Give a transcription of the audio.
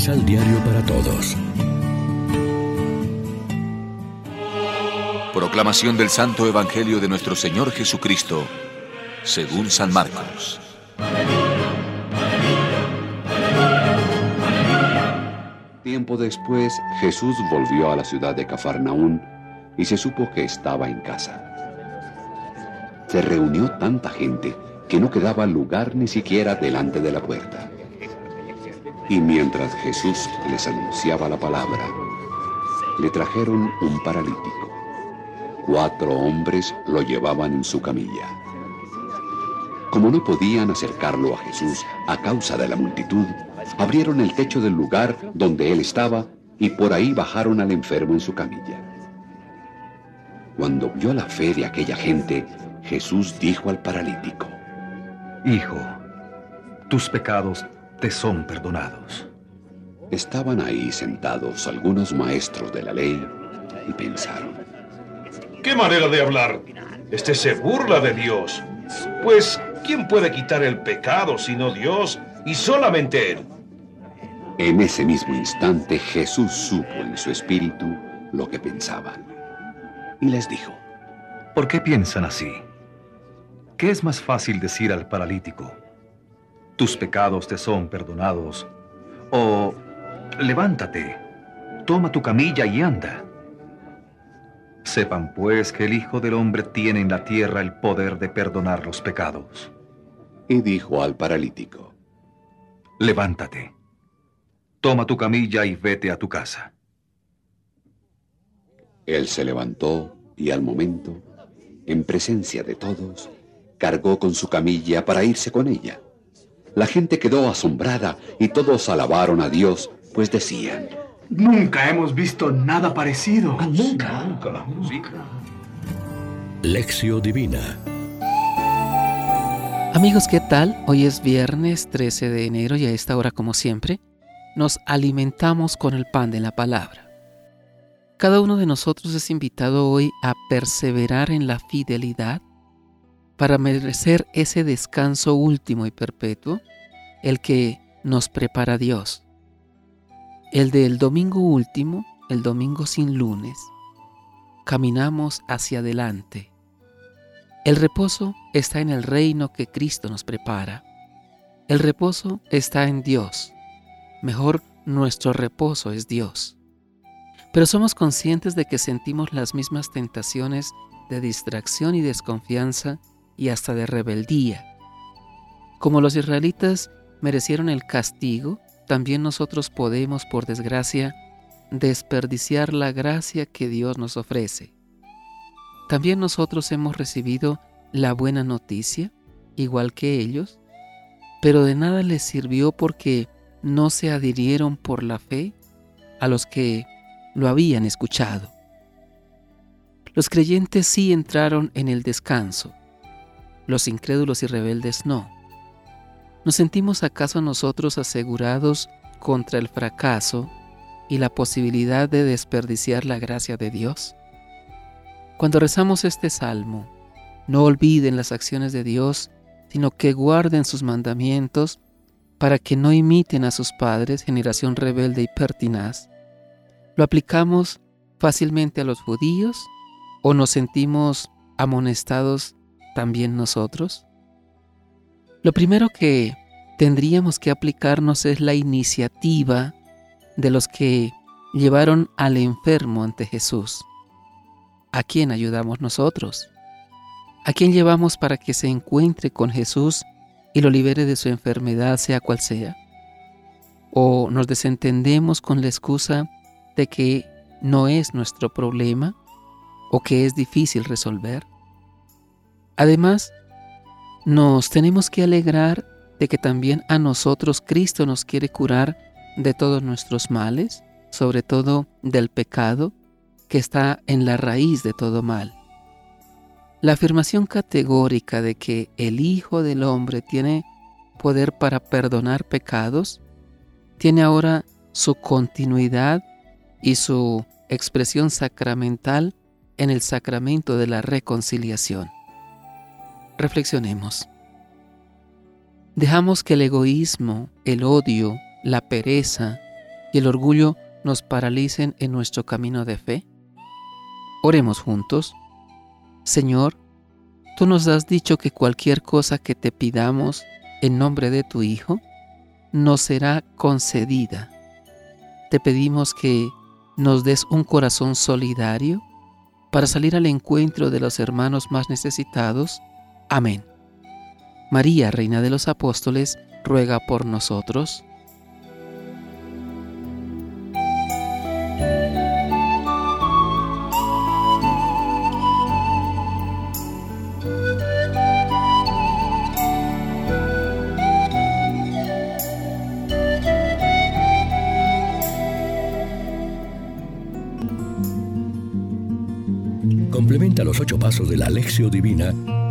Misal Diario para Todos. Proclamación del Santo Evangelio de nuestro Señor Jesucristo, según San Marcos. Tiempo después, Jesús volvió a la ciudad de Cafarnaún y se supo que estaba en casa. Se reunió tanta gente que no quedaba lugar ni siquiera delante de la puerta. Y mientras Jesús les anunciaba la palabra, le trajeron un paralítico. Cuatro hombres lo llevaban en su camilla. Como no podían acercarlo a Jesús a causa de la multitud, abrieron el techo del lugar donde él estaba y por ahí bajaron al enfermo en su camilla. Cuando vio la fe de aquella gente, Jesús dijo al paralítico, Hijo, tus pecados te son perdonados. Estaban ahí sentados algunos maestros de la ley y pensaron, ¿Qué manera de hablar? Este se burla de Dios. Pues, ¿quién puede quitar el pecado sino Dios y solamente Él? En ese mismo instante Jesús supo en su espíritu lo que pensaban. Y les dijo, ¿Por qué piensan así? ¿Qué es más fácil decir al paralítico? Tus pecados te son perdonados. O, levántate, toma tu camilla y anda. Sepan pues que el Hijo del Hombre tiene en la tierra el poder de perdonar los pecados. Y dijo al paralítico, Levántate, toma tu camilla y vete a tu casa. Él se levantó y al momento, en presencia de todos, cargó con su camilla para irse con ella. La gente quedó asombrada y todos alabaron a Dios, pues decían, Nunca hemos visto nada parecido. Nunca. Nunca. Lección Divina. Amigos, ¿qué tal? Hoy es viernes 13 de enero y a esta hora, como siempre, nos alimentamos con el pan de la palabra. Cada uno de nosotros es invitado hoy a perseverar en la fidelidad para merecer ese descanso último y perpetuo, el que nos prepara Dios. El del domingo último, el domingo sin lunes, caminamos hacia adelante. El reposo está en el reino que Cristo nos prepara. El reposo está en Dios. Mejor, nuestro reposo es Dios. Pero somos conscientes de que sentimos las mismas tentaciones de distracción y desconfianza y hasta de rebeldía. Como los israelitas merecieron el castigo, también nosotros podemos, por desgracia, desperdiciar la gracia que Dios nos ofrece. También nosotros hemos recibido la buena noticia, igual que ellos, pero de nada les sirvió porque no se adhirieron por la fe a los que lo habían escuchado. Los creyentes sí entraron en el descanso, los incrédulos y rebeldes no. ¿Nos sentimos acaso nosotros asegurados contra el fracaso y la posibilidad de desperdiciar la gracia de Dios? Cuando rezamos este salmo, no olviden las acciones de Dios, sino que guarden sus mandamientos para que no imiten a sus padres, generación rebelde y pertinaz. ¿Lo aplicamos fácilmente a los judíos o nos sentimos amonestados también nosotros? Lo primero que tendríamos que aplicarnos es la iniciativa de los que llevaron al enfermo ante Jesús. ¿A quién ayudamos nosotros? ¿A quién llevamos para que se encuentre con Jesús y lo libere de su enfermedad, sea cual sea? ¿O nos desentendemos con la excusa de que no es nuestro problema o que es difícil resolver? Además, nos tenemos que alegrar de que también a nosotros Cristo nos quiere curar de todos nuestros males, sobre todo del pecado que está en la raíz de todo mal. La afirmación categórica de que el Hijo del Hombre tiene poder para perdonar pecados tiene ahora su continuidad y su expresión sacramental en el sacramento de la reconciliación. Reflexionemos. Dejamos que el egoísmo, el odio, la pereza y el orgullo nos paralicen en nuestro camino de fe? Oremos juntos. Señor, tú nos has dicho que cualquier cosa que te pidamos en nombre de tu Hijo, nos será concedida. Te pedimos que nos des un corazón solidario para salir al encuentro de los hermanos más necesitados. Amén. María, Reina de los Apóstoles, ruega por nosotros. Complementa los ocho pasos de la Alexio Divina